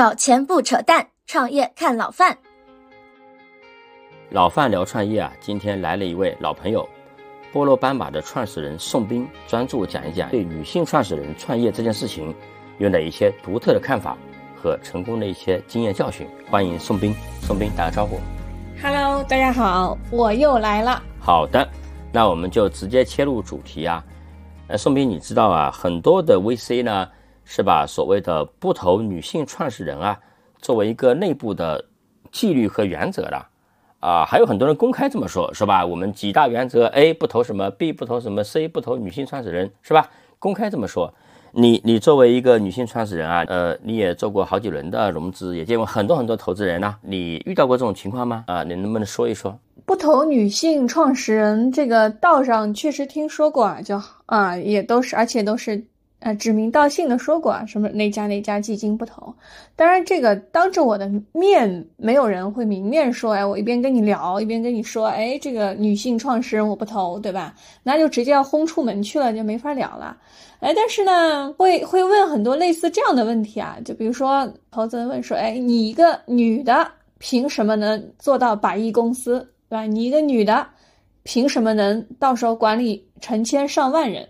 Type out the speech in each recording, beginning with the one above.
搞钱不扯淡，创业看老范。老范聊创业啊，今天来了一位老朋友，菠萝斑马的创始人宋斌，专注讲一讲对女性创始人创业这件事情有哪一些独特的看法和成功的一些经验教训。欢迎宋斌，宋斌打个招呼。Hello，大家好，我又来了。好的，那我们就直接切入主题啊。呃，宋斌，你知道啊，很多的 VC 呢是把所谓的不投女性创始人啊作为一个内部的纪律和原则的啊，还有很多人公开这么说，是吧？我们几大原则：A 不投什么，B 不投什么，C 不投女性创始人，是吧？公开这么说。你你作为一个女性创始人啊，呃，你也做过好几轮的融资，也见过很多很多投资人呐、你遇到过这种情况吗？啊，你能不能说一说？不投女性创始人这个道上确实听说过啊，就啊也都是，而且都是呃指名道姓的说过啊，什么哪家哪家基金不投。当然，这个当着我的面，没有人会明面说，哎，我一边跟你聊，一边跟你说，哎，这个女性创始人我不投，对吧？那就直接要轰出门去了，就没法聊了。哎，但是呢，会会问很多类似这样的问题啊，就比如说投资人问说，哎，你一个女的凭什么能做到百亿公司？对吧？你一个女的，凭什么能到时候管理成千上万人，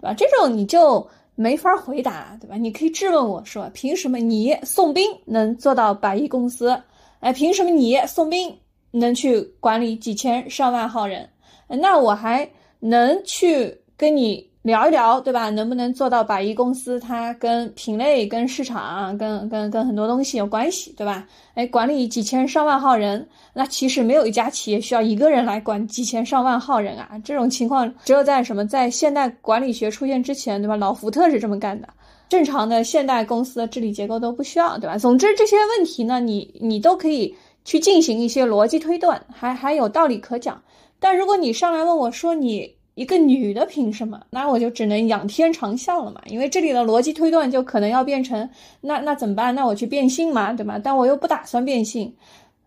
对吧？这种你就没法回答，对吧？你可以质问我说，凭什么你宋斌能做到百亿公司？哎，凭什么你宋斌能去管理几千上万号人？那我还能去跟你聊一聊，对吧？能不能做到百亿公司？它跟品类、跟市场、跟跟跟很多东西有关系，对吧？哎，管理几千上万号人，那其实没有一家企业需要一个人来管几千上万号人啊。这种情况只有在什么，在现代管理学出现之前，对吧？老福特是这么干的。正常的现代公司的治理结构都不需要，对吧？总之这些问题呢，你你都可以去进行一些逻辑推断，还还有道理可讲。但如果你上来问我说你一个女的凭什么？那我就只能仰天长啸了嘛，因为这里的逻辑推断就可能要变成那那怎么办？那我去变性嘛，对吧？但我又不打算变性，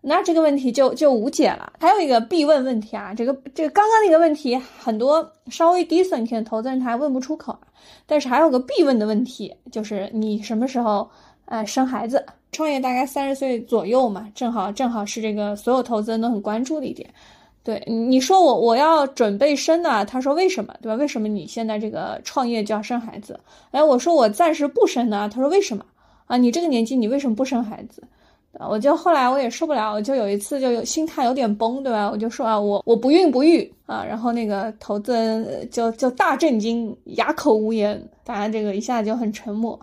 那这个问题就就无解了。还有一个必问问题啊，这个这个刚刚那个问题，很多稍微低损一点的投资人他还问不出口。但是还有个必问的问题，就是你什么时候呃生孩子？创业大概三十岁左右嘛，正好正好是这个所有投资人都很关注的一点。对，你说我我要准备生呢？他说为什么？对吧？为什么你现在这个创业就要生孩子？哎，我说我暂时不生呢。他说为什么？啊，你这个年纪你为什么不生孩子？我就后来我也受不了，我就有一次就有心态有点崩，对吧？我就说啊，我我不孕不育啊。然后那个投资人就就大震惊，哑口无言，当然这个一下就很沉默。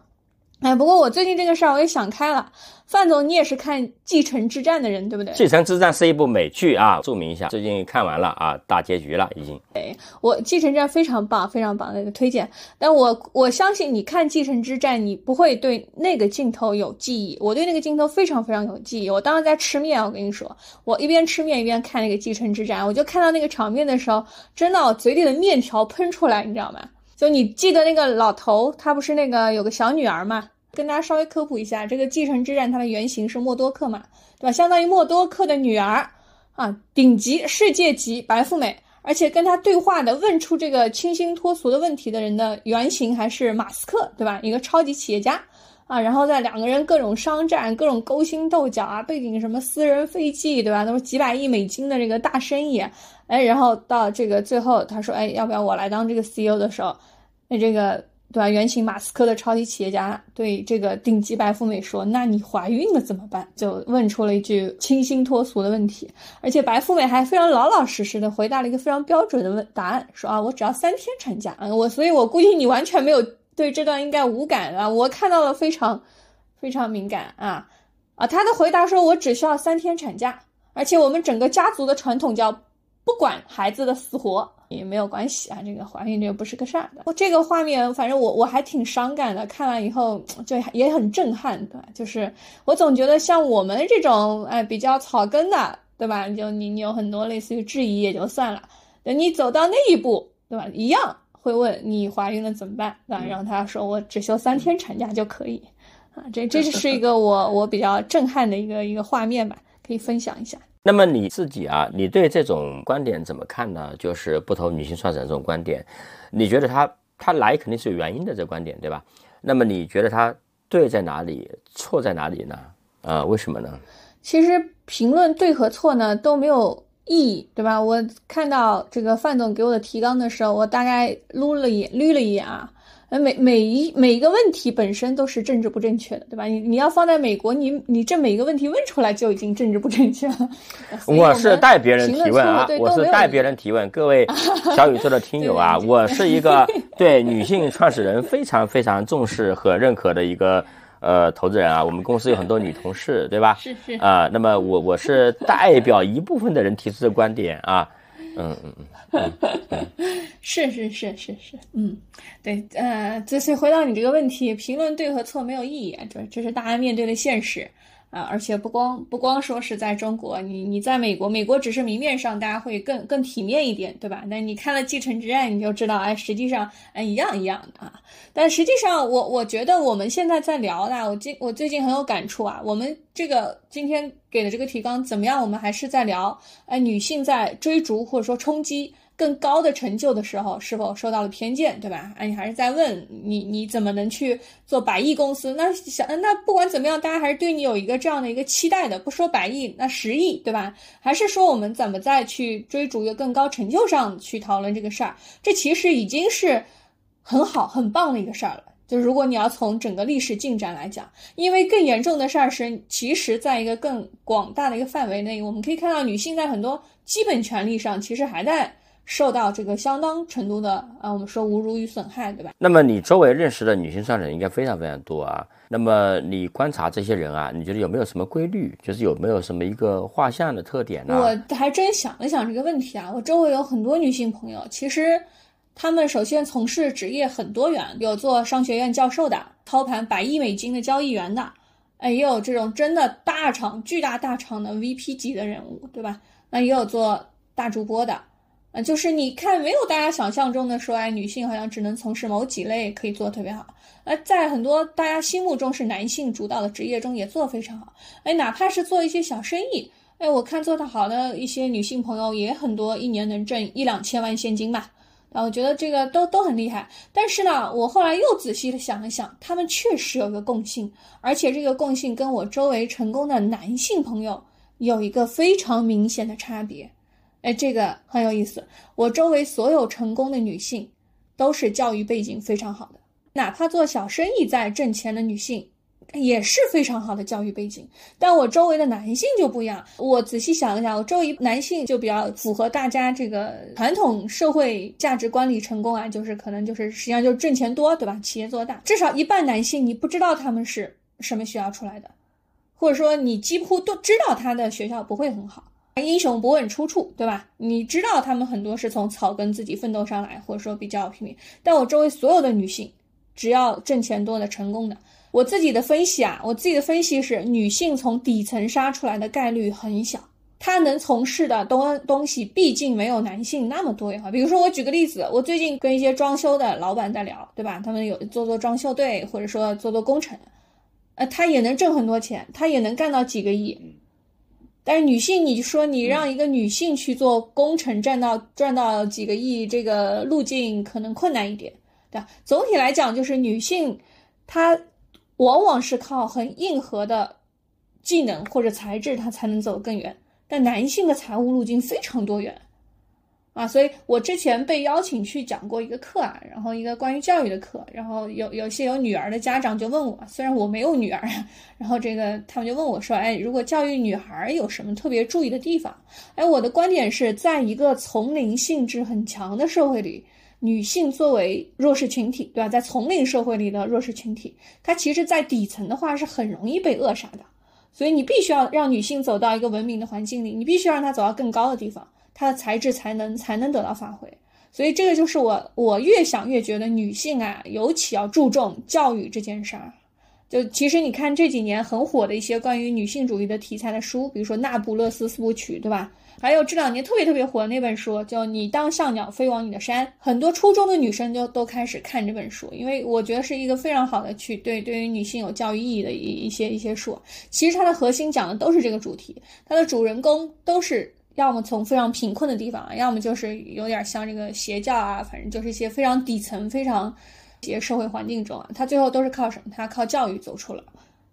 哎，不过我最近这个事儿我也想开了。范总，你也是看《继承之战》的人，对不对？《继承之战》是一部美剧啊，注明一下，最近看完了啊，大结局了已经。对我《继承之战》非常棒，非常棒的一个推荐。但我我相信你看《继承之战》，你不会对那个镜头有记忆。我对那个镜头非常非常有记忆。我当时在吃面，我跟你说，我一边吃面一边看那个《继承之战》，我就看到那个场面的时候，真的我嘴里的面条喷出来，你知道吗？就你记得那个老头，他不是那个有个小女儿嘛？跟大家稍微科普一下，这个继承之战它的原型是默多克嘛，对吧？相当于默多克的女儿啊，顶级世界级白富美，而且跟他对话的问出这个清新脱俗的问题的人的原型还是马斯克，对吧？一个超级企业家啊，然后在两个人各种商战、各种勾心斗角啊，背景什么私人飞机，对吧？都是几百亿美金的这个大生意，哎，然后到这个最后他说，哎，要不要我来当这个 CEO 的时候，那这个。对吧？原型马斯克的超级企业家对这个顶级白富美说：“那你怀孕了怎么办？”就问出了一句清新脱俗的问题，而且白富美还非常老老实实的回答了一个非常标准的问答案，说：“啊，我只要三天产假。”嗯，我所以，我估计你完全没有对这段应该无感啊，我看到了非常非常敏感啊啊！他的回答说：“我只需要三天产假，而且我们整个家族的传统叫不管孩子的死活。”也没有关系啊，这个怀孕这个不是个事儿的。这个画面，反正我我还挺伤感的，看完以后就也很震撼，对吧？就是我总觉得像我们这种哎比较草根的，对吧？就你你有很多类似于质疑也就算了，等你走到那一步，对吧？一样会问你怀孕了怎么办，对吧？然后他说我只休三天产假就可以，啊，这这是一个我 我比较震撼的一个一个画面吧，可以分享一下。那么你自己啊，你对这种观点怎么看呢？就是不投女性创始人这种观点，你觉得他他来肯定是有原因的这观点，对吧？那么你觉得他对在哪里，错在哪里呢？啊，为什么呢？其实评论对和错呢都没有意义，对吧？我看到这个范总给我的提纲的时候，我大概撸了一眼，捋了一眼啊。呃，每每一每一个问题本身都是政治不正确的，对吧？你你要放在美国，你你这每一个问题问出来就已经政治不正确了。我是代别人提问啊，我是代别人提问，各位 小宇宙的听友啊，我是一个 对女性创始人非常非常重视和认可的一个呃投资人啊。我们公司有很多女同事，对吧？是是啊，那么我我是代表一部分的人提出的观点啊。嗯嗯嗯，是是是是是，嗯，对，呃，这是回到你这个问题，评论对和错没有意义，这这是大家面对的现实。啊，而且不光不光说是在中国，你你在美国，美国只是明面上大家会更更体面一点，对吧？那你看了《继承之战》，你就知道，哎，实际上哎一样一样的啊。但实际上，我我觉得我们现在在聊的，我今我最近很有感触啊。我们这个今天给的这个提纲怎么样？我们还是在聊，哎，女性在追逐或者说冲击。更高的成就的时候，是否受到了偏见，对吧？啊，你还是在问你，你怎么能去做百亿公司？那想，那不管怎么样，大家还是对你有一个这样的一个期待的。不说百亿，那十亿，对吧？还是说我们怎么再去追逐一个更高成就上去讨论这个事儿？这其实已经是很好、很棒的一个事儿了。就如果你要从整个历史进展来讲，因为更严重的事儿是，其实在一个更广大的一个范围内，我们可以看到女性在很多基本权利上其实还在。受到这个相当程度的啊，我们说侮辱与损害，对吧？那么你周围认识的女性商人应该非常非常多啊。那么你观察这些人啊，你觉得有没有什么规律？就是有没有什么一个画像的特点呢？我还真想了想这个问题啊。我周围有很多女性朋友，其实她们首先从事职业很多元，有做商学院教授的，操盘百亿美金的交易员的，哎，也有这种真的大厂、巨大大厂的 VP 级的人物，对吧？那也有做大主播的。啊，就是你看，没有大家想象中的说，哎，女性好像只能从事某几类可以做特别好。呃，在很多大家心目中是男性主导的职业中也做得非常好。哎，哪怕是做一些小生意，哎，我看做得好的一些女性朋友也很多，一年能挣一两千万现金吧。啊，我觉得这个都都很厉害。但是呢，我后来又仔细的想了想，他们确实有一个共性，而且这个共性跟我周围成功的男性朋友有一个非常明显的差别。哎，这个很有意思。我周围所有成功的女性，都是教育背景非常好的，哪怕做小生意在挣钱的女性，也是非常好的教育背景。但我周围的男性就不一样。我仔细想了想，我周围男性就比较符合大家这个传统社会价值观里成功啊，就是可能就是实际上就是挣钱多，对吧？企业做大，至少一半男性你不知道他们是什么学校出来的，或者说你几乎都知道他的学校不会很好。英雄不问出处，对吧？你知道他们很多是从草根自己奋斗上来，或者说比较拼命。但我周围所有的女性，只要挣钱多的、成功的，我自己的分析啊，我自己的分析是，女性从底层杀出来的概率很小。她能从事的东东西，毕竟没有男性那么多呀。比如说，我举个例子，我最近跟一些装修的老板在聊，对吧？他们有做做装修队，或者说做做工程，呃，他也能挣很多钱，他也能干到几个亿。但是女性，你说你让一个女性去做工程，赚到赚到几个亿，这个路径可能困难一点，对吧？总体来讲，就是女性她往往是靠很硬核的技能或者材质，她才能走更远。但男性的财务路径非常多元。啊，所以我之前被邀请去讲过一个课啊，然后一个关于教育的课，然后有有些有女儿的家长就问我，虽然我没有女儿，然后这个他们就问我说，哎，如果教育女孩有什么特别注意的地方？哎，我的观点是在一个丛林性质很强的社会里，女性作为弱势群体，对吧？在丛林社会里的弱势群体，她其实，在底层的话是很容易被扼杀的，所以你必须要让女性走到一个文明的环境里，你必须让她走到更高的地方。她的才智才能才能得到发挥，所以这个就是我我越想越觉得女性啊，尤其要注重教育这件事儿。就其实你看这几年很火的一些关于女性主义的题材的书，比如说《那不勒斯四部曲》，对吧？还有这两年特别特别火的那本书，叫《你当像鸟飞往你的山》，很多初中的女生就都开始看这本书，因为我觉得是一个非常好的去对对于女性有教育意义的一一些一些书。其实它的核心讲的都是这个主题，它的主人公都是。要么从非常贫困的地方，要么就是有点像这个邪教啊，反正就是一些非常底层、非常一些社会环境中啊，他最后都是靠什么？他靠教育走出了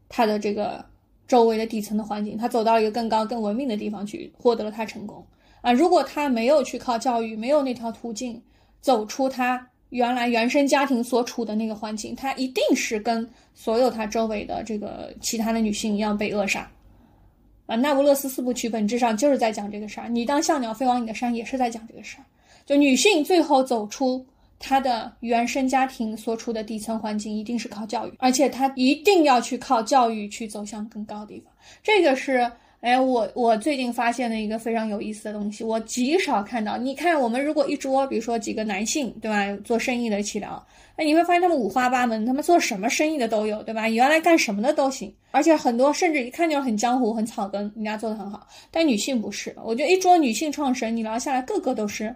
他的这个周围的底层的环境，他走到一个更高、更文明的地方去，获得了他成功啊。如果他没有去靠教育，没有那条途径走出他原来原生家庭所处的那个环境，他一定是跟所有他周围的这个其他的女性一样被扼杀。啊，那不勒斯四部曲本质上就是在讲这个事儿。你当像鸟飞往你的山，也是在讲这个事儿。就女性最后走出她的原生家庭所处的底层环境，一定是靠教育，而且她一定要去靠教育去走向更高的地方。这个是，哎，我我最近发现了一个非常有意思的东西，我极少看到。你看，我们如果一桌，比如说几个男性，对吧，做生意的起聊。哎，你会发现他们五花八门，他们做什么生意的都有，对吧？原来干什么的都行，而且很多甚至一看就是很江湖、很草根，人家做的很好。但女性不是，我觉得一桌女性创始人，你聊下来，个个都是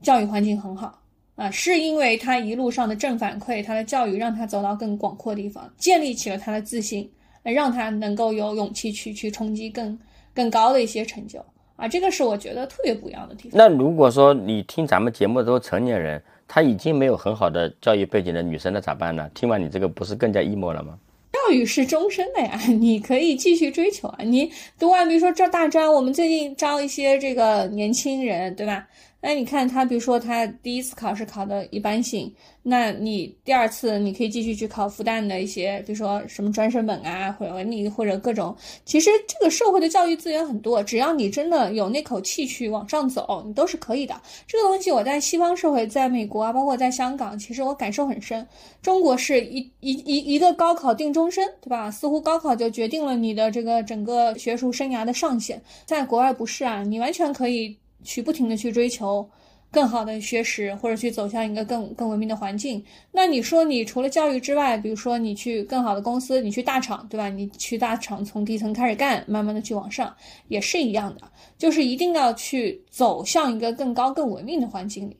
教育环境很好啊，是因为她一路上的正反馈，她的教育让她走到更广阔的地方，建立起了她的自信，让他能够有勇气去去冲击更更高的一些成就啊。这个是我觉得特别不一样的地方。那如果说你听咱们节目的都是成年人。他已经没有很好的教育背景的女生，那咋办呢？听完你这个，不是更加 emo 了吗？教育是终身的呀，你可以继续追求啊。你读完，比如说这大专，我们最近招一些这个年轻人，对吧？那你看他，比如说他第一次考试考的一般性，那你第二次你可以继续去考复旦的一些，比如说什么专升本啊，或者你或者各种。其实这个社会的教育资源很多，只要你真的有那口气去往上走，你都是可以的。这个东西我在西方社会，在美国啊，包括在香港，其实我感受很深。中国是一一一一个高考定终身，对吧？似乎高考就决定了你的这个整个学术生涯的上限。在国外不是啊，你完全可以。去不停的去追求更好的学识，或者去走向一个更更文明的环境。那你说，你除了教育之外，比如说你去更好的公司，你去大厂，对吧？你去大厂从底层开始干，慢慢的去往上，也是一样的，就是一定要去走向一个更高更文明的环境里。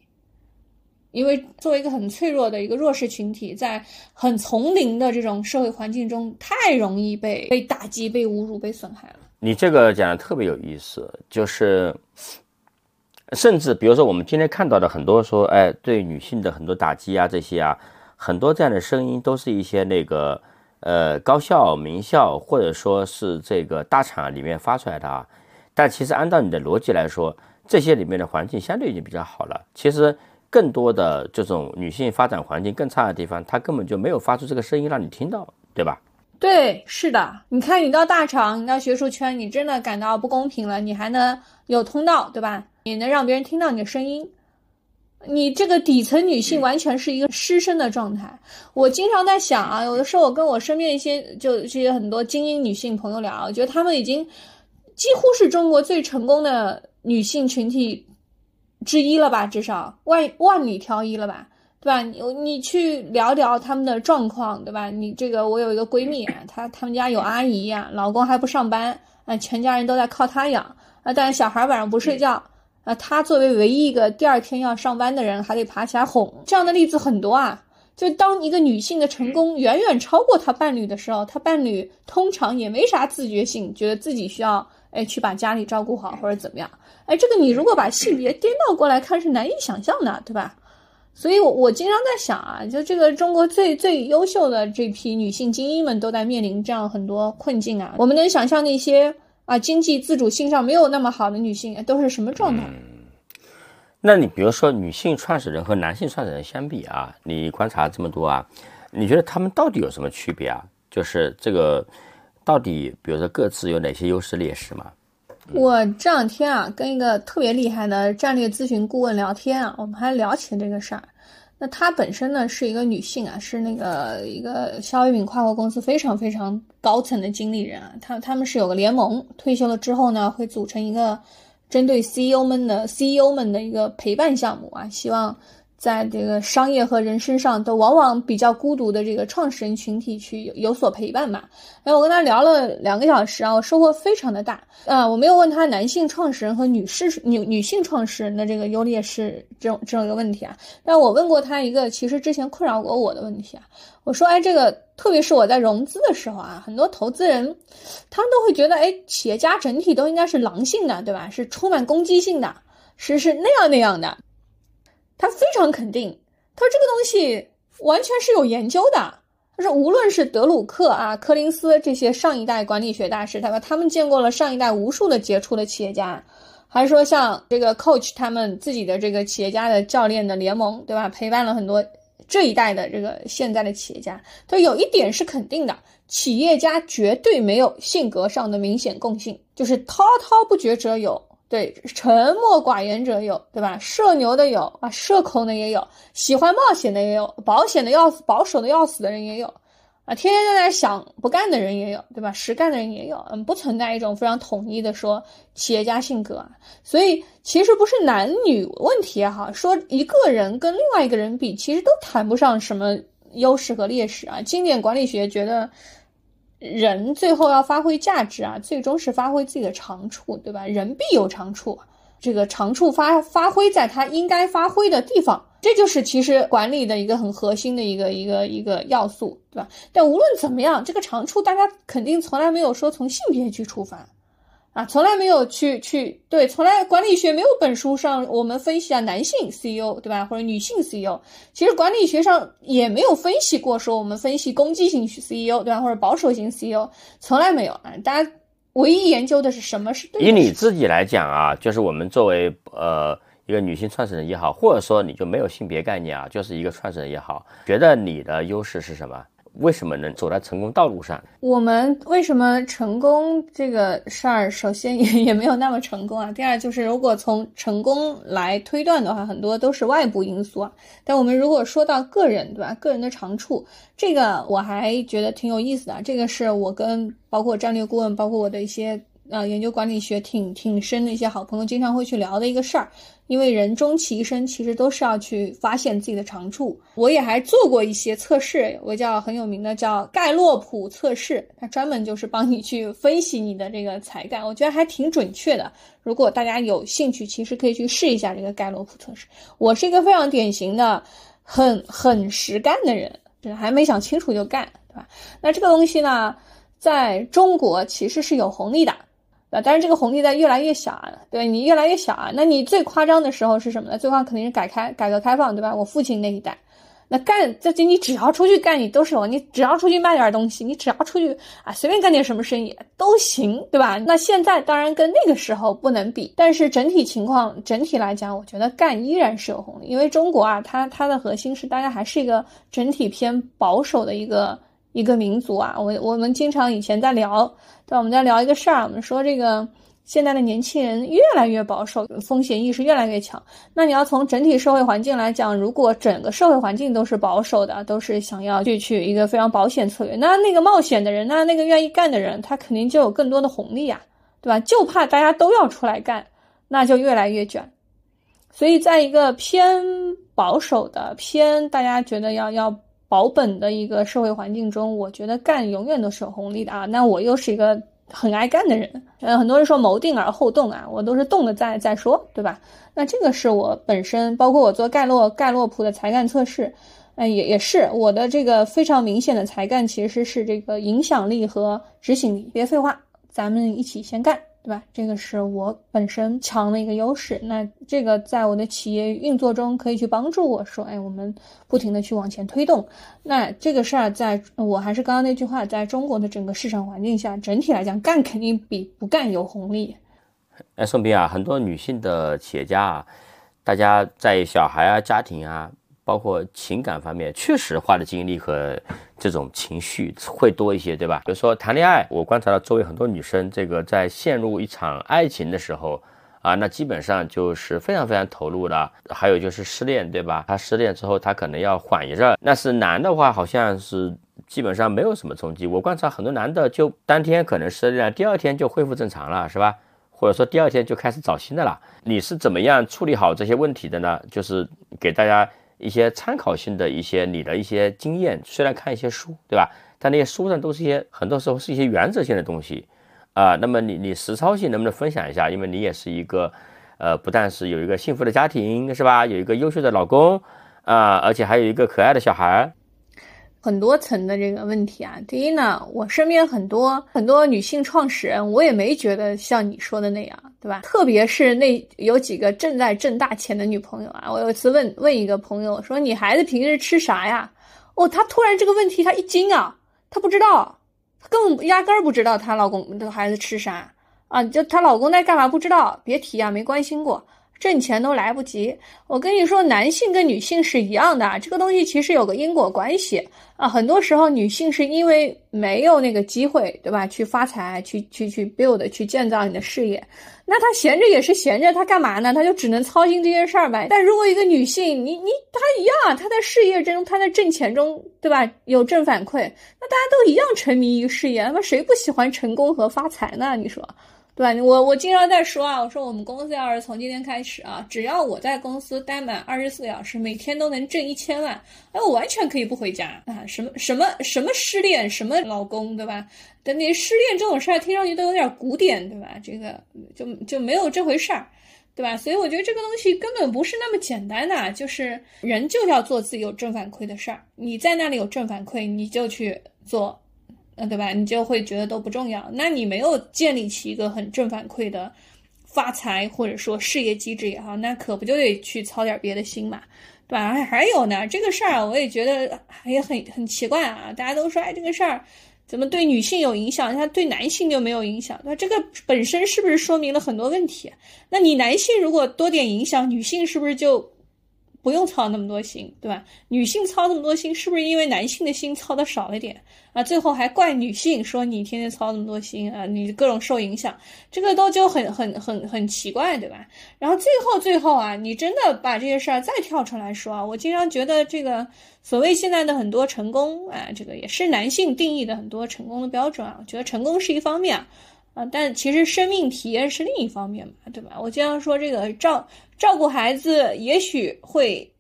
因为作为一个很脆弱的一个弱势群体，在很丛林的这种社会环境中，太容易被被打击、被侮辱、被损害了。你这个讲的特别有意思，就是。甚至比如说，我们今天看到的很多说，哎，对女性的很多打击啊，这些啊，很多这样的声音，都是一些那个呃高校、名校或者说是这个大厂里面发出来的啊。但其实按照你的逻辑来说，这些里面的环境相对已经比较好了。其实更多的这种女性发展环境更差的地方，她根本就没有发出这个声音让你听到，对吧？对，是的。你看，你到大厂，你到学术圈，你真的感到不公平了，你还能有通道，对吧？你能让别人听到你的声音，你这个底层女性完全是一个失声的状态。我经常在想啊，有的时候我跟我身边一些就这些很多精英女性朋友聊，我觉得她们已经几乎是中国最成功的女性群体之一了吧，至少万万里挑一了吧，对吧？你你去聊聊她们的状况，对吧？你这个我有一个闺蜜啊，她她们家有阿姨呀，老公还不上班，啊，全家人都在靠她养啊，但是小孩晚上不睡觉。啊，他作为唯一一个第二天要上班的人，还得爬起来哄，这样的例子很多啊。就当一个女性的成功远远超过她伴侣的时候，她伴侣通常也没啥自觉性，觉得自己需要哎去把家里照顾好或者怎么样。哎，这个你如果把性别颠倒过来看，是难以想象的，对吧？所以，我我经常在想啊，就这个中国最最优秀的这批女性精英们都在面临这样很多困境啊。我们能想象那些。啊，经济自主性上没有那么好的女性都是什么状态？那你比如说女性创始人和男性创始人相比啊，你观察这么多啊，你觉得他们到底有什么区别啊？就是这个到底，比如说各自有哪些优势劣势吗？我这两天啊，跟一个特别厉害的战略咨询顾问聊天啊，我们还聊起这个事儿。那她本身呢是一个女性啊，是那个一个肖一敏跨国公司非常非常高层的经理人啊。她他们是有个联盟，退休了之后呢，会组成一个针对 CEO 们的 CEO 们的一个陪伴项目啊，希望。在这个商业和人身上都往往比较孤独的这个创始人群体去有所陪伴嘛？哎，我跟他聊了两个小时啊，我收获非常的大啊。我没有问他男性创始人和女士女女性创始人的这个优劣势这种这种一个问题啊，但我问过他一个其实之前困扰过我的问题啊。我说，哎，这个特别是我在融资的时候啊，很多投资人他们都会觉得，哎，企业家整体都应该是狼性的，对吧？是充满攻击性的，是是那样那样的。他非常肯定，他说这个东西完全是有研究的。他说无论是德鲁克啊、柯林斯这些上一代管理学大师，他说？他们见过了上一代无数的杰出的企业家，还是说像这个 coach 他们自己的这个企业家的教练的联盟，对吧？陪伴了很多这一代的这个现在的企业家，都有一点是肯定的：企业家绝对没有性格上的明显共性，就是滔滔不绝者有。对，沉默寡言者有，对吧？社牛的有啊，社恐的也有，喜欢冒险的也有，保险的要死，保守的要死的人也有，啊，天天在那想不干的人也有，对吧？实干的人也有，嗯，不存在一种非常统一的说企业家性格啊。所以其实不是男女问题也好，说一个人跟另外一个人比，其实都谈不上什么优势和劣势啊。经典管理学觉得。人最后要发挥价值啊，最终是发挥自己的长处，对吧？人必有长处，这个长处发发挥在他应该发挥的地方，这就是其实管理的一个很核心的一个一个一个要素，对吧？但无论怎么样，这个长处大家肯定从来没有说从性别去出发。啊，从来没有去去对，从来管理学没有本书上我们分析啊，男性 CEO 对吧，或者女性 CEO，其实管理学上也没有分析过说我们分析攻击性 CEO 对吧，或者保守型 CEO，从来没有啊。大家唯一研究的是什么是对。以你自己来讲啊，就是我们作为呃一个女性创始人也好，或者说你就没有性别概念啊，就是一个创始人也好，觉得你的优势是什么？为什么能走在成功道路上？我们为什么成功这个事儿，首先也也没有那么成功啊。第二就是，如果从成功来推断的话，很多都是外部因素啊。但我们如果说到个人，对吧？个人的长处，这个我还觉得挺有意思的。这个是我跟包括战略顾问，包括我的一些。呃，研究管理学挺挺深的一些好朋友经常会去聊的一个事儿，因为人终其一生其实都是要去发现自己的长处。我也还做过一些测试，我叫很有名的叫盖洛普测试，它专门就是帮你去分析你的这个才干，我觉得还挺准确的。如果大家有兴趣，其实可以去试一下这个盖洛普测试。我是一个非常典型的很很实干的人，还没想清楚就干，对吧？那这个东西呢，在中国其实是有红利的。啊，但是这个红利在越来越小啊，对你越来越小啊。那你最夸张的时候是什么呢？最夸张肯定是改开改革开放，对吧？我父亲那一代，那干这这你只要出去干，你都是有，你只要出去卖点东西，你只要出去啊，随便干点什么生意都行，对吧？那现在当然跟那个时候不能比，但是整体情况整体来讲，我觉得干依然是有红利，因为中国啊，它它的核心是大家还是一个整体偏保守的一个。一个民族啊，我我们经常以前在聊，对，我们在聊一个事儿，我们说这个现在的年轻人越来越保守，风险意识越来越强。那你要从整体社会环境来讲，如果整个社会环境都是保守的，都是想要去去一个非常保险策略，那那个冒险的人，那那个愿意干的人，他肯定就有更多的红利啊，对吧？就怕大家都要出来干，那就越来越卷。所以在一个偏保守的、偏大家觉得要要。保本的一个社会环境中，我觉得干永远都是有红利的啊。那我又是一个很爱干的人，呃，很多人说谋定而后动啊，我都是动了再再说，对吧？那这个是我本身，包括我做盖洛盖洛普的才干测试，哎，也也是我的这个非常明显的才干，其实是这个影响力和执行力。别废话，咱们一起先干。对吧？这个是我本身强的一个优势。那这个在我的企业运作中可以去帮助我说，哎，我们不停的去往前推动。那这个事儿，在我还是刚刚那句话，在中国的整个市场环境下，整体来讲，干肯定比不干有红利。哎，宋斌啊，很多女性的企业家啊，大家在小孩啊、家庭啊。包括情感方面，确实花的精力和这种情绪会多一些，对吧？比如说谈恋爱，我观察到周围很多女生，这个在陷入一场爱情的时候，啊，那基本上就是非常非常投入了。还有就是失恋，对吧？他失恋之后，他可能要缓一阵。那是男的话，好像是基本上没有什么冲击。我观察很多男的，就当天可能失恋，第二天就恢复正常了，是吧？或者说第二天就开始找新的了。你是怎么样处理好这些问题的呢？就是给大家。一些参考性的一些你的一些经验，虽然看一些书，对吧？但那些书上都是一些很多时候是一些原则性的东西啊。那么你你实操性能不能分享一下？因为你也是一个，呃，不但是有一个幸福的家庭，是吧？有一个优秀的老公啊，而且还有一个可爱的小孩。很多层的这个问题啊，第一呢，我身边很多很多女性创始人，我也没觉得像你说的那样，对吧？特别是那有几个正在挣大钱的女朋友啊，我有一次问问一个朋友说：“你孩子平时吃啥呀？”哦，她突然这个问题她一惊啊，她不知道，她根本压根儿不知道她老公的孩子吃啥啊，就她老公在干嘛不知道，别提啊，没关心过。挣钱都来不及，我跟你说，男性跟女性是一样的，这个东西其实有个因果关系啊。很多时候，女性是因为没有那个机会，对吧？去发财，去去去 build，去建造你的事业。那她闲着也是闲着，她干嘛呢？她就只能操心这件事儿呗。但如果一个女性，你你她一样，她在事业中，她在挣钱中，对吧？有正反馈，那大家都一样沉迷于事业，那么谁不喜欢成功和发财呢？你说？对吧我我经常在说啊，我说我们公司要是从今天开始啊，只要我在公司待满二十四小时，每天都能挣一千万，哎，我完全可以不回家啊！什么什么什么失恋，什么老公，对吧？等你失恋这种事儿，听上去都有点古典，对吧？这个就就没有这回事儿，对吧？所以我觉得这个东西根本不是那么简单的，就是人就要做自己有正反馈的事儿，你在那里有正反馈，你就去做。嗯对吧？你就会觉得都不重要。那你没有建立起一个很正反馈的发财或者说事业机制也好，那可不就得去操点别的心嘛，对吧？还有呢，这个事儿我也觉得也很很奇怪啊。大家都说，哎，这个事儿怎么对女性有影响，它对男性就没有影响？那这个本身是不是说明了很多问题？那你男性如果多点影响，女性是不是就？不用操那么多心，对吧？女性操那么多心，是不是因为男性的心操的少了点啊？最后还怪女性说你天天操那么多心啊，你各种受影响，这个都就很很很很奇怪，对吧？然后最后最后啊，你真的把这些事儿再跳出来说啊，我经常觉得这个所谓现在的很多成功啊，这个也是男性定义的很多成功的标准啊。我觉得成功是一方面啊，但其实生命体验是另一方面嘛，对吧？我经常说这个照。照顾孩子也许会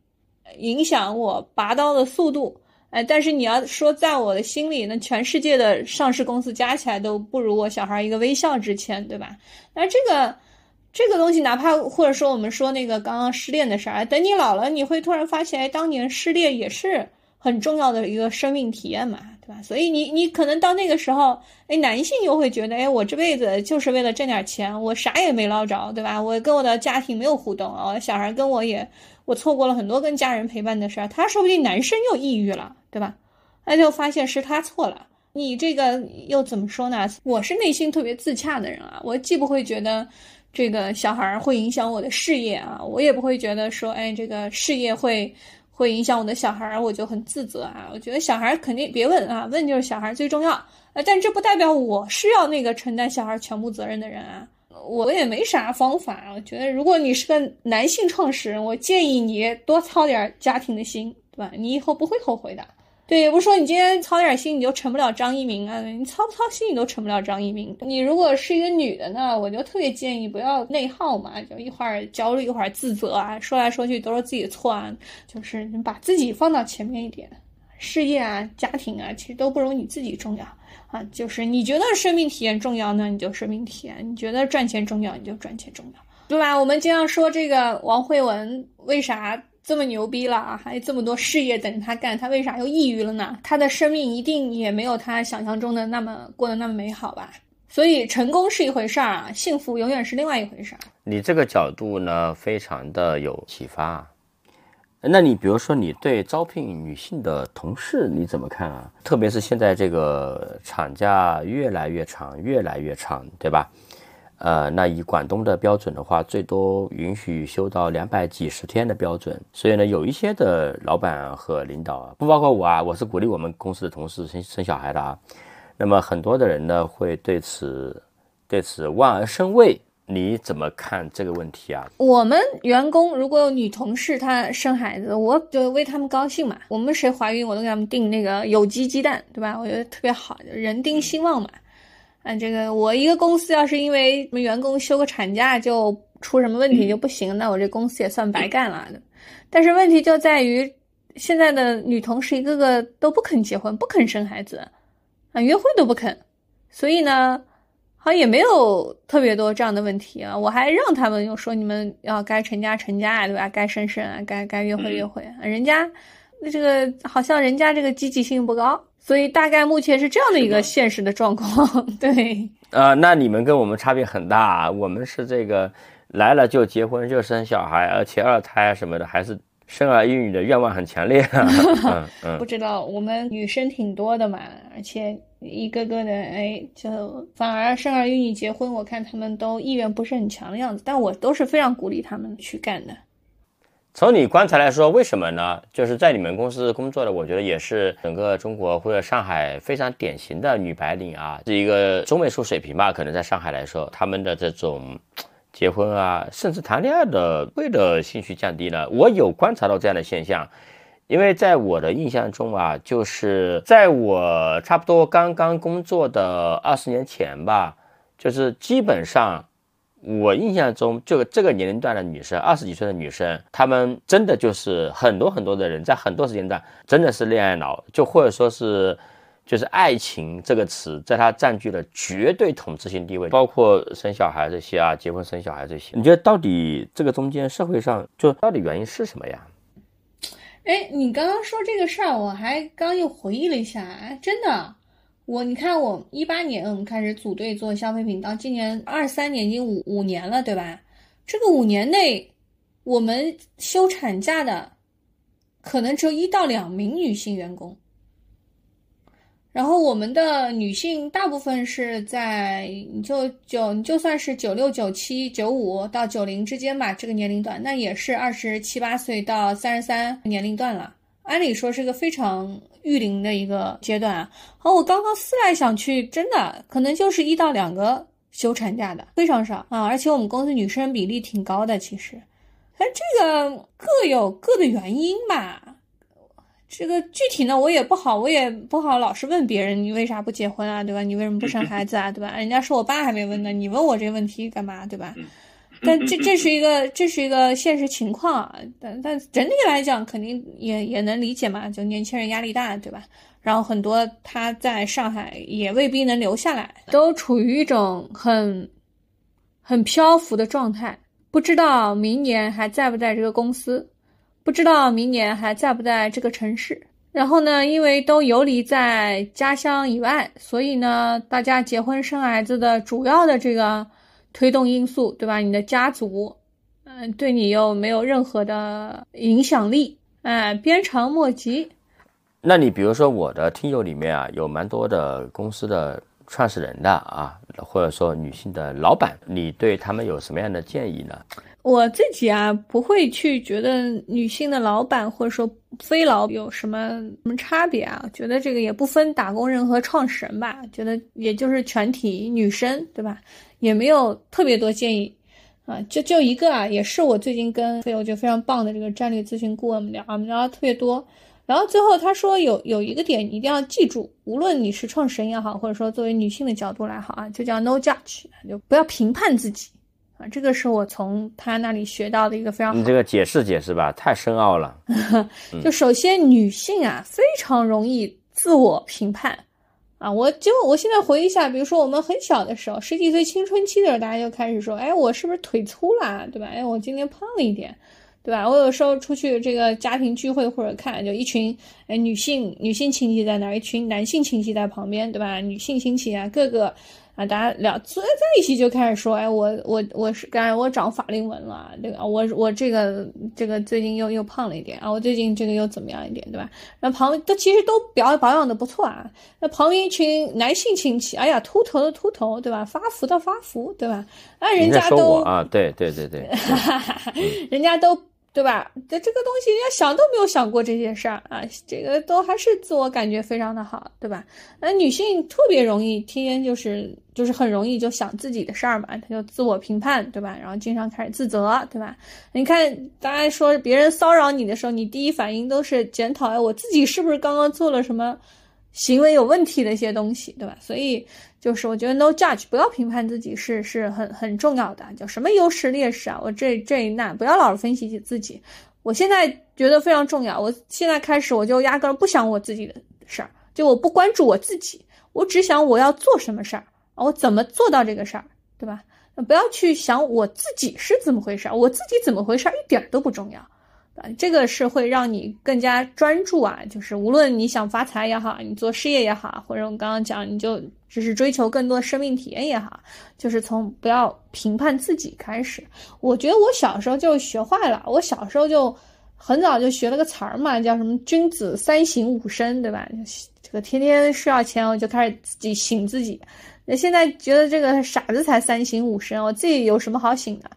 影响我拔刀的速度，哎，但是你要说在我的心里，那全世界的上市公司加起来都不如我小孩一个微笑值钱，对吧？那这个这个东西，哪怕或者说我们说那个刚刚失恋的事儿，等你老了，你会突然发现，哎，当年失恋也是很重要的一个生命体验嘛。对吧？所以你你可能到那个时候，哎，男性又会觉得，哎，我这辈子就是为了挣点钱，我啥也没捞着，对吧？我跟我的家庭没有互动啊，小孩跟我也，我错过了很多跟家人陪伴的事儿。他说不定男生又抑郁了，对吧？那就发现是他错了。你这个又怎么说呢？我是内心特别自洽的人啊，我既不会觉得这个小孩会影响我的事业啊，我也不会觉得说，哎，这个事业会。会影响我的小孩儿，我就很自责啊！我觉得小孩儿肯定别问啊，问就是小孩儿最重要呃。但这不代表我是要那个承担小孩儿全部责任的人啊。我也没啥方法。我觉得如果你是个男性创始人，我建议你多操点家庭的心，对吧？你以后不会后悔的。对，也不是说你今天操点心你就成不了张一鸣啊，你操不操心你都成不了张一鸣。你如果是一个女的呢，我就特别建议不要内耗嘛，就一会儿焦虑一会儿自责啊，说来说去都是自己的错啊，就是你把自己放到前面一点，事业啊、家庭啊，其实都不如你自己重要啊。就是你觉得生命体验重要呢，你就生命体验；你觉得赚钱重要，你就赚钱重要，对吧？我们经常说这个王慧文为啥？这么牛逼了啊，还有这么多事业等着他干，他为啥又抑郁了呢？他的生命一定也没有他想象中的那么过得那么美好吧？所以成功是一回事儿啊，幸福永远是另外一回事儿。你这个角度呢，非常的有启发。那你比如说，你对招聘女性的同事你怎么看啊？特别是现在这个产假越来越长，越来越长，对吧？呃，那以广东的标准的话，最多允许休到两百几十天的标准。所以呢，有一些的老板和领导，不包括我啊，我是鼓励我们公司的同事生生小孩的啊。那么很多的人呢，会对此对此望而生畏。你怎么看这个问题啊？我们员工如果有女同事她生孩子，我就为他们高兴嘛。我们谁怀孕，我都给他们订那个有机鸡蛋，对吧？我觉得特别好，人丁兴旺嘛。啊，这个我一个公司要是因为什么员工休个产假就出什么问题就不行，那我这公司也算白干了。但是问题就在于，现在的女同事一个个都不肯结婚，不肯生孩子，啊，约会都不肯，所以呢，好像也没有特别多这样的问题啊。我还让他们又说你们要该成家成家啊，对吧？该生生啊，该该约会约会啊，人家那这个好像人家这个积极性不高。所以大概目前是这样的一个现实的状况，对。呃，那你们跟我们差别很大，我们是这个来了就结婚就生小孩，而且二胎什么的还是生儿育女的愿望很强烈。嗯嗯，不知道我们女生挺多的嘛，而且一个个的，哎，就反而生儿育女、结婚，我看他们都意愿不是很强的样子。但我都是非常鼓励他们去干的。从你观察来说，为什么呢？就是在你们公司工作的，我觉得也是整个中国或者上海非常典型的女白领啊，是一个中位数水平吧。可能在上海来说，他们的这种结婚啊，甚至谈恋爱的会的兴趣降低了。我有观察到这样的现象，因为在我的印象中啊，就是在我差不多刚刚工作的二十年前吧，就是基本上。我印象中，就这个年龄段的女生，二十几岁的女生，她们真的就是很多很多的人，在很多时间段真的是恋爱脑，就或者说是，就是爱情这个词，在她占据了绝对统治性地位，包括生小孩这些啊，结婚生小孩这些。你觉得到底这个中间社会上就到底原因是什么呀？哎，你刚刚说这个事儿，我还刚又回忆了一下，哎，真的。我你看，我一八年我们开始组队做消费品，到今年二三年已经五五年了，对吧？这个五年内，我们休产假的可能只有一到两名女性员工。然后我们的女性大部分是在你就九你就算是九六九七九五到九零之间吧，这个年龄段，那也是二十七八岁到三十三年龄段了。按理说是个非常。育龄的一个阶段啊，好，我刚刚思来想去，真的可能就是一到两个休产假的，非常少啊，而且我们公司女生比例挺高的，其实，但这个各有各的原因吧，这个具体呢我也不好，我也不好老是问别人你为啥不结婚啊，对吧？你为什么不生孩子啊，对吧？人家说我爸还没问呢，你问我这问题干嘛，对吧？但这这是一个这是一个现实情况啊，但但整体来讲，肯定也也能理解嘛，就年轻人压力大，对吧？然后很多他在上海也未必能留下来，都处于一种很很漂浮的状态，不知道明年还在不在这个公司，不知道明年还在不在这个城市。然后呢，因为都游离在家乡以外，所以呢，大家结婚生孩子的主要的这个。推动因素，对吧？你的家族，嗯，对你又没有任何的影响力，哎，鞭长莫及。那你比如说，我的听友里面啊，有蛮多的公司的创始人的啊，或者说女性的老板，你对他们有什么样的建议呢？我自己啊，不会去觉得女性的老板或者说非老有什么什么差别啊，觉得这个也不分打工人和创始人吧，觉得也就是全体女生，对吧？也没有特别多建议，啊，就就一个啊，也是我最近跟我觉得非常棒的这个战略咨询顾问们聊，我们聊的特别多。然后最后他说有有一个点一定要记住，无论你是创始人也好，或者说作为女性的角度来好啊，就叫 no judge，就不要评判自己啊。这个是我从他那里学到的一个非常。你这个解释解释吧，太深奥了。就首先女性啊，非常容易自我评判。啊，我就我现在回忆一下，比如说我们很小的时候，十几岁青春期的时候，大家就开始说，哎，我是不是腿粗了，对吧？哎，我今天胖了一点，对吧？我有时候出去这个家庭聚会或者看，就一群哎女性女性亲戚在那儿，一群男性亲戚在旁边，对吧？女性亲戚啊，各个。啊，大家聊坐在一起就开始说，哎，我我我是刚才我长法令纹了，对吧我我这个这个最近又又胖了一点啊，我最近这个又怎么样一点，对吧？那旁都其实都表保养的不错啊。那旁边一群男性亲戚，哎呀，秃头的秃头，对吧？发福的发福，对吧？啊，人家都啊，对对对对，人家都。对吧？这这个东西，人家想都没有想过这些事儿啊！这个都还是自我感觉非常的好，对吧？那女性特别容易天天就是就是很容易就想自己的事儿嘛，她就自我评判，对吧？然后经常开始自责，对吧？你看，大家说别人骚扰你的时候，你第一反应都是检讨，哎，我自己是不是刚刚做了什么行为有问题的一些东西，对吧？所以。就是我觉得 no judge，不要评判自己是是很很重要的，叫什么优势劣势啊？我这这一那不要老是分析起自己。我现在觉得非常重要，我现在开始我就压根不想我自己的事儿，就我不关注我自己，我只想我要做什么事儿啊，我怎么做到这个事儿，对吧？不要去想我自己是怎么回事儿，我自己怎么回事儿一点都不重要。啊，这个是会让你更加专注啊，就是无论你想发财也好，你做事业也好，或者我刚刚讲，你就只是追求更多生命体验也好，就是从不要评判自己开始。我觉得我小时候就学坏了，我小时候就很早就学了个词儿嘛，叫什么“君子三省吾身”，对吧？这个天天睡觉前我就开始自己醒自己。那现在觉得这个傻子才三省吾身，我自己有什么好醒的？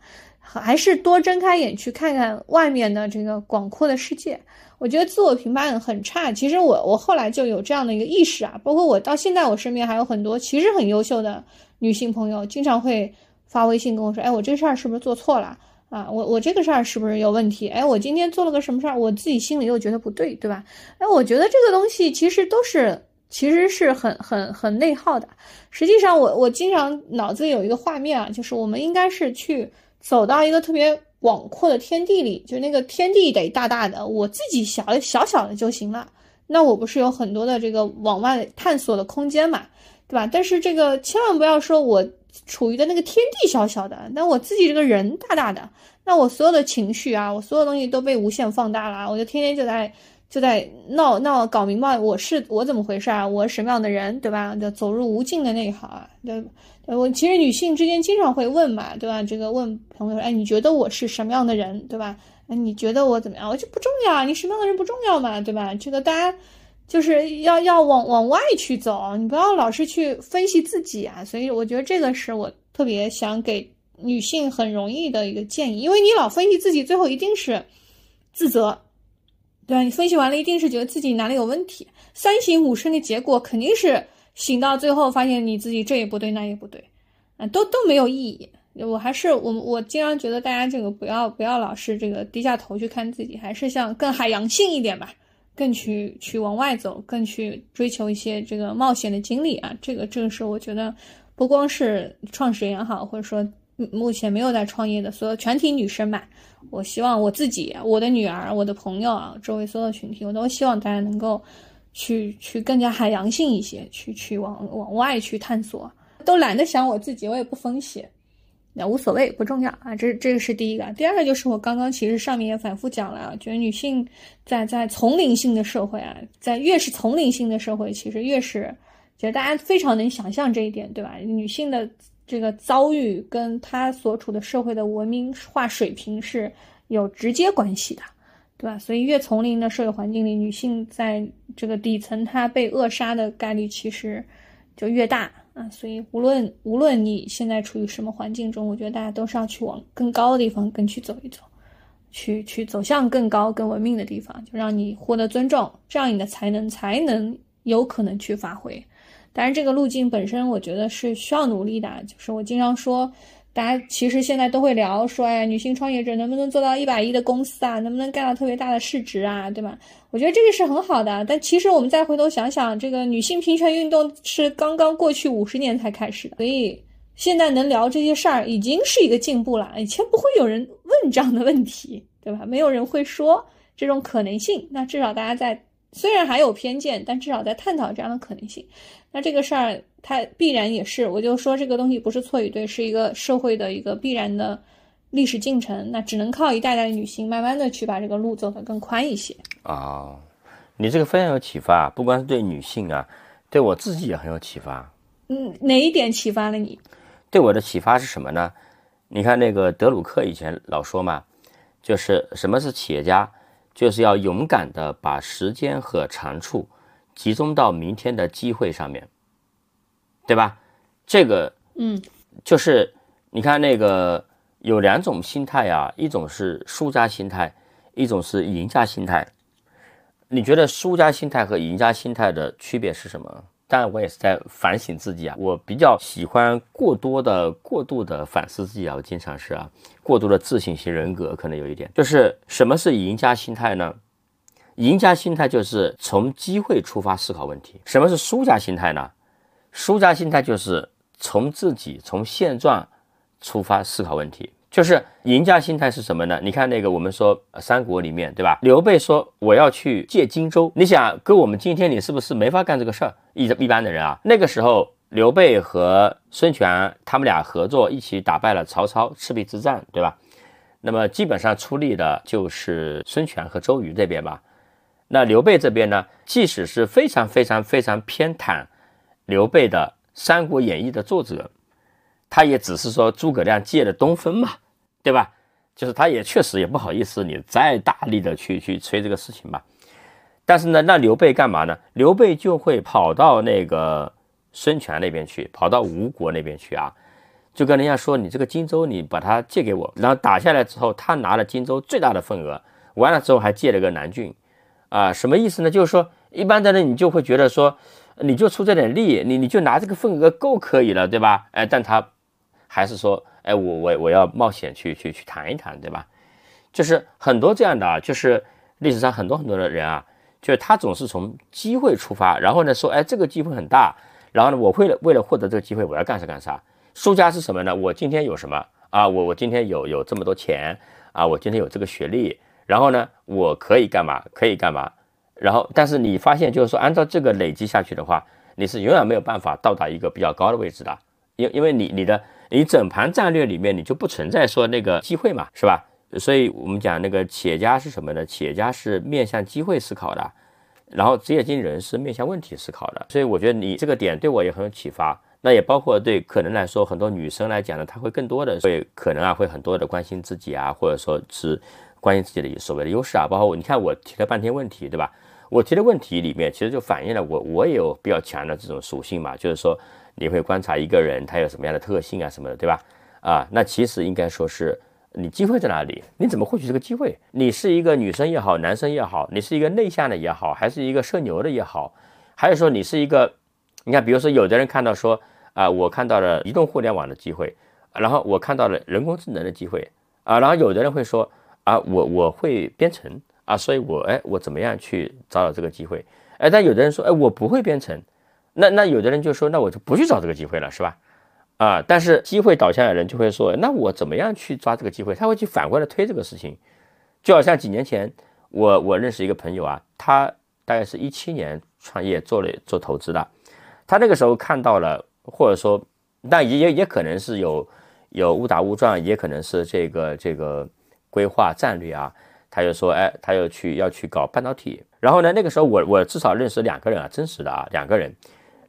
还是多睁开眼去看看外面的这个广阔的世界。我觉得自我评判很差。其实我我后来就有这样的一个意识啊，包括我到现在我身边还有很多其实很优秀的女性朋友，经常会发微信跟我说：“哎，我这事儿是不是做错了啊？我我这个事儿是不是有问题？哎，我今天做了个什么事儿，我自己心里又觉得不对，对吧？哎，我觉得这个东西其实都是其实是很很很内耗的。实际上，我我经常脑子里有一个画面啊，就是我们应该是去走到一个特别。广阔的天地里，就那个天地得大大的，我自己小小小的就行了。那我不是有很多的这个往外探索的空间嘛，对吧？但是这个千万不要说我处于的那个天地小小的，那我自己这个人大大的，那我所有的情绪啊，我所有东西都被无限放大了，我就天天就在就在闹闹搞明白我是我怎么回事啊，我什么样的人，对吧？就走入无尽的那一行啊，对。我其实女性之间经常会问嘛，对吧？这个问朋友，哎，你觉得我是什么样的人，对吧？哎，你觉得我怎么样？我就不重要，你什么样的人不重要嘛，对吧？这个大家就是要要往往外去走，你不要老是去分析自己啊。所以我觉得这个是我特别想给女性很容易的一个建议，因为你老分析自己，最后一定是自责，对吧？你分析完了，一定是觉得自己哪里有问题，三省吾身的结果肯定是。醒到最后，发现你自己这也不对，那也不对，啊，都都没有意义。我还是我我经常觉得大家这个不要不要老是这个低下头去看自己，还是像更海洋性一点吧，更去去往外走，更去追求一些这个冒险的经历啊。这个这个是我觉得不光是创始人也好，或者说目前没有在创业的所有全体女生嘛，我希望我自己、我的女儿、我的朋友啊，周围所有群体，我都希望大家能够。去去更加海洋性一些，去去往往外去探索，都懒得想我自己，我也不分析，那无所谓，不重要啊。这这个是第一个，第二个就是我刚刚其实上面也反复讲了，觉得女性在在丛林性的社会啊，在越是丛林性的社会，其实越是觉得大家非常能想象这一点，对吧？女性的这个遭遇跟她所处的社会的文明化水平是有直接关系的。对吧？所以越丛林的社会环境里，女性在这个底层，她被扼杀的概率其实就越大啊。所以无论无论你现在处于什么环境中，我觉得大家都是要去往更高的地方更去走一走，去去走向更高更文明的地方，就让你获得尊重，这样你的才能才能有可能去发挥。当然，这个路径本身我觉得是需要努力的，就是我经常说。大家其实现在都会聊说，哎，女性创业者能不能做到一百亿的公司啊？能不能干到特别大的市值啊？对吧？我觉得这个是很好的。但其实我们再回头想想，这个女性平权运动是刚刚过去五十年才开始的，所以现在能聊这些事儿已经是一个进步了。以前不会有人问这样的问题，对吧？没有人会说这种可能性。那至少大家在虽然还有偏见，但至少在探讨这样的可能性。那这个事儿。它必然也是，我就说这个东西不是错与对，是一个社会的一个必然的历史进程。那只能靠一代代的女性，慢慢的去把这个路走得更宽一些。啊，你这个非常有启发，不光是对女性啊，对我自己也很有启发。嗯，哪一点启发了你？对我的启发是什么呢？你看那个德鲁克以前老说嘛，就是什么是企业家，就是要勇敢的把时间和长处集中到明天的机会上面。对吧？这个，嗯，就是你看那个有两种心态啊，一种是输家心态，一种是赢家心态。你觉得输家心态和赢家心态的区别是什么？当然，我也是在反省自己啊。我比较喜欢过多的、过度的反思自己啊。我经常是啊，过度的自信型人格可能有一点。就是什么是赢家心态呢？赢家心态就是从机会出发思考问题。什么是输家心态呢？输家心态就是从自己从现状出发思考问题，就是赢家心态是什么呢？你看那个我们说三国里面，对吧？刘备说我要去借荆州，你想搁我们今天，你是不是没法干这个事儿？一一般的人啊，那个时候刘备和孙权他们俩合作一起打败了曹操，赤壁之战，对吧？那么基本上出力的就是孙权和周瑜这边吧。那刘备这边呢，即使是非常非常非常偏袒。刘备的《三国演义》的作者，他也只是说诸葛亮借了东风嘛，对吧？就是他也确实也不好意思你再大力的去去吹这个事情吧。但是呢，那刘备干嘛呢？刘备就会跑到那个孙权那边去，跑到吴国那边去啊，就跟人家说：“你这个荆州，你把它借给我。”然后打下来之后，他拿了荆州最大的份额，完了之后还借了个南郡，啊，什么意思呢？就是说，一般的人你就会觉得说，你就出这点力，你你就拿这个份额够可以了，对吧？哎，但他还是说。哎，我我我要冒险去去去谈一谈，对吧？就是很多这样的啊，就是历史上很多很多的人啊，就是他总是从机会出发，然后呢说，哎，这个机会很大，然后呢，我为了为了获得这个机会，我要干啥干啥。输家是什么呢？我今天有什么啊？我我今天有有这么多钱啊？我今天有这个学历，然后呢，我可以干嘛？可以干嘛？然后，但是你发现就是说，按照这个累积下去的话，你是永远没有办法到达一个比较高的位置的，因因为你你的。你整盘战略里面，你就不存在说那个机会嘛，是吧？所以我们讲那个企业家是什么呢？企业家是面向机会思考的，然后职业经理人是面向问题思考的。所以我觉得你这个点对我也很有启发。那也包括对可能来说，很多女生来讲呢，她会更多的会可能啊，会很多的关心自己啊，或者说是关心自己的所谓的优势啊。包括，你看我提了半天问题，对吧？我提的问题里面，其实就反映了我我也有比较强的这种属性嘛，就是说。你会观察一个人他有什么样的特性啊什么的，对吧？啊，那其实应该说是你机会在哪里？你怎么获取这个机会？你是一个女生也好，男生也好，你是一个内向的也好，还是一个社牛的也好，还是说你是一个，你看，比如说有的人看到说啊，我看到了移动互联网的机会，然后我看到了人工智能的机会啊，然后有的人会说啊，我我会编程啊，所以我哎，我怎么样去找到这个机会？哎，但有的人说哎，我不会编程。那那有的人就说，那我就不去找这个机会了，是吧？啊，但是机会导向的人就会说，那我怎么样去抓这个机会？他会去反过来推这个事情，就好像几年前我我认识一个朋友啊，他大概是一七年创业做了做投资的，他那个时候看到了，或者说，但也也也可能是有有误打误撞，也可能是这个这个规划战略啊，他就说，哎，他又去要去搞半导体，然后呢，那个时候我我至少认识两个人啊，真实的啊，两个人。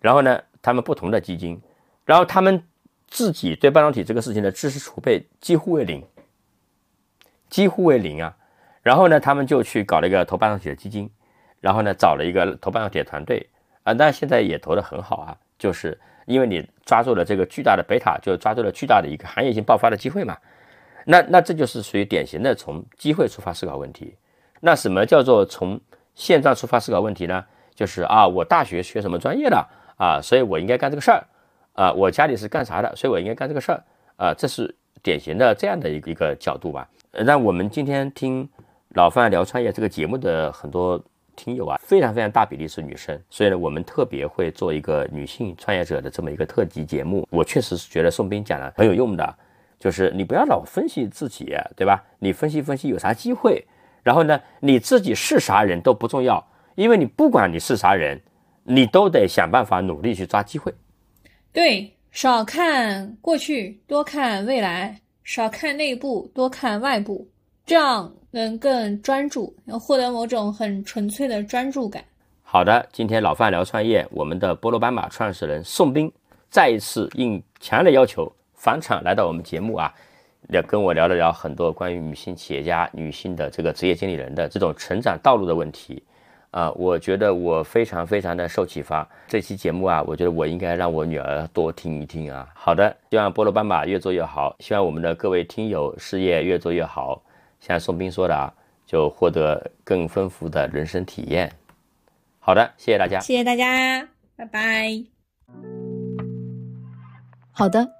然后呢，他们不同的基金，然后他们自己对半导体这个事情的知识储备几乎为零，几乎为零啊。然后呢，他们就去搞了一个投半导体的基金，然后呢，找了一个投半导体的团队啊，那现在也投得很好啊。就是因为你抓住了这个巨大的贝塔，就抓住了巨大的一个行业性爆发的机会嘛。那那这就是属于典型的从机会出发思考问题。那什么叫做从现状出发思考问题呢？就是啊，我大学学什么专业的？啊，所以我应该干这个事儿，啊，我家里是干啥的，所以我应该干这个事儿，啊，这是典型的这样的一个一个角度吧。那我们今天听老范聊创业这个节目的很多听友啊，非常非常大比例是女生，所以呢，我们特别会做一个女性创业者的这么一个特辑节目。我确实是觉得宋斌讲的很有用的，就是你不要老分析自己，对吧？你分析分析有啥机会，然后呢，你自己是啥人都不重要，因为你不管你是啥人。你都得想办法努力去抓机会，对，少看过去，多看未来；少看内部，多看外部，这样能更专注，能获得某种很纯粹的专注感。好的，今天老范聊创业，我们的波罗斑马创始人宋斌再一次应强烈要求返场来到我们节目啊，聊跟我聊了聊很多关于女性企业家、女性的这个职业经理人的这种成长道路的问题。啊，我觉得我非常非常的受启发。这期节目啊，我觉得我应该让我女儿多听一听啊。好的，希望菠萝斑马越做越好，希望我们的各位听友事业越做越好。像宋斌说的啊，就获得更丰富的人生体验。好的，谢谢大家，谢谢大家，拜拜。好的。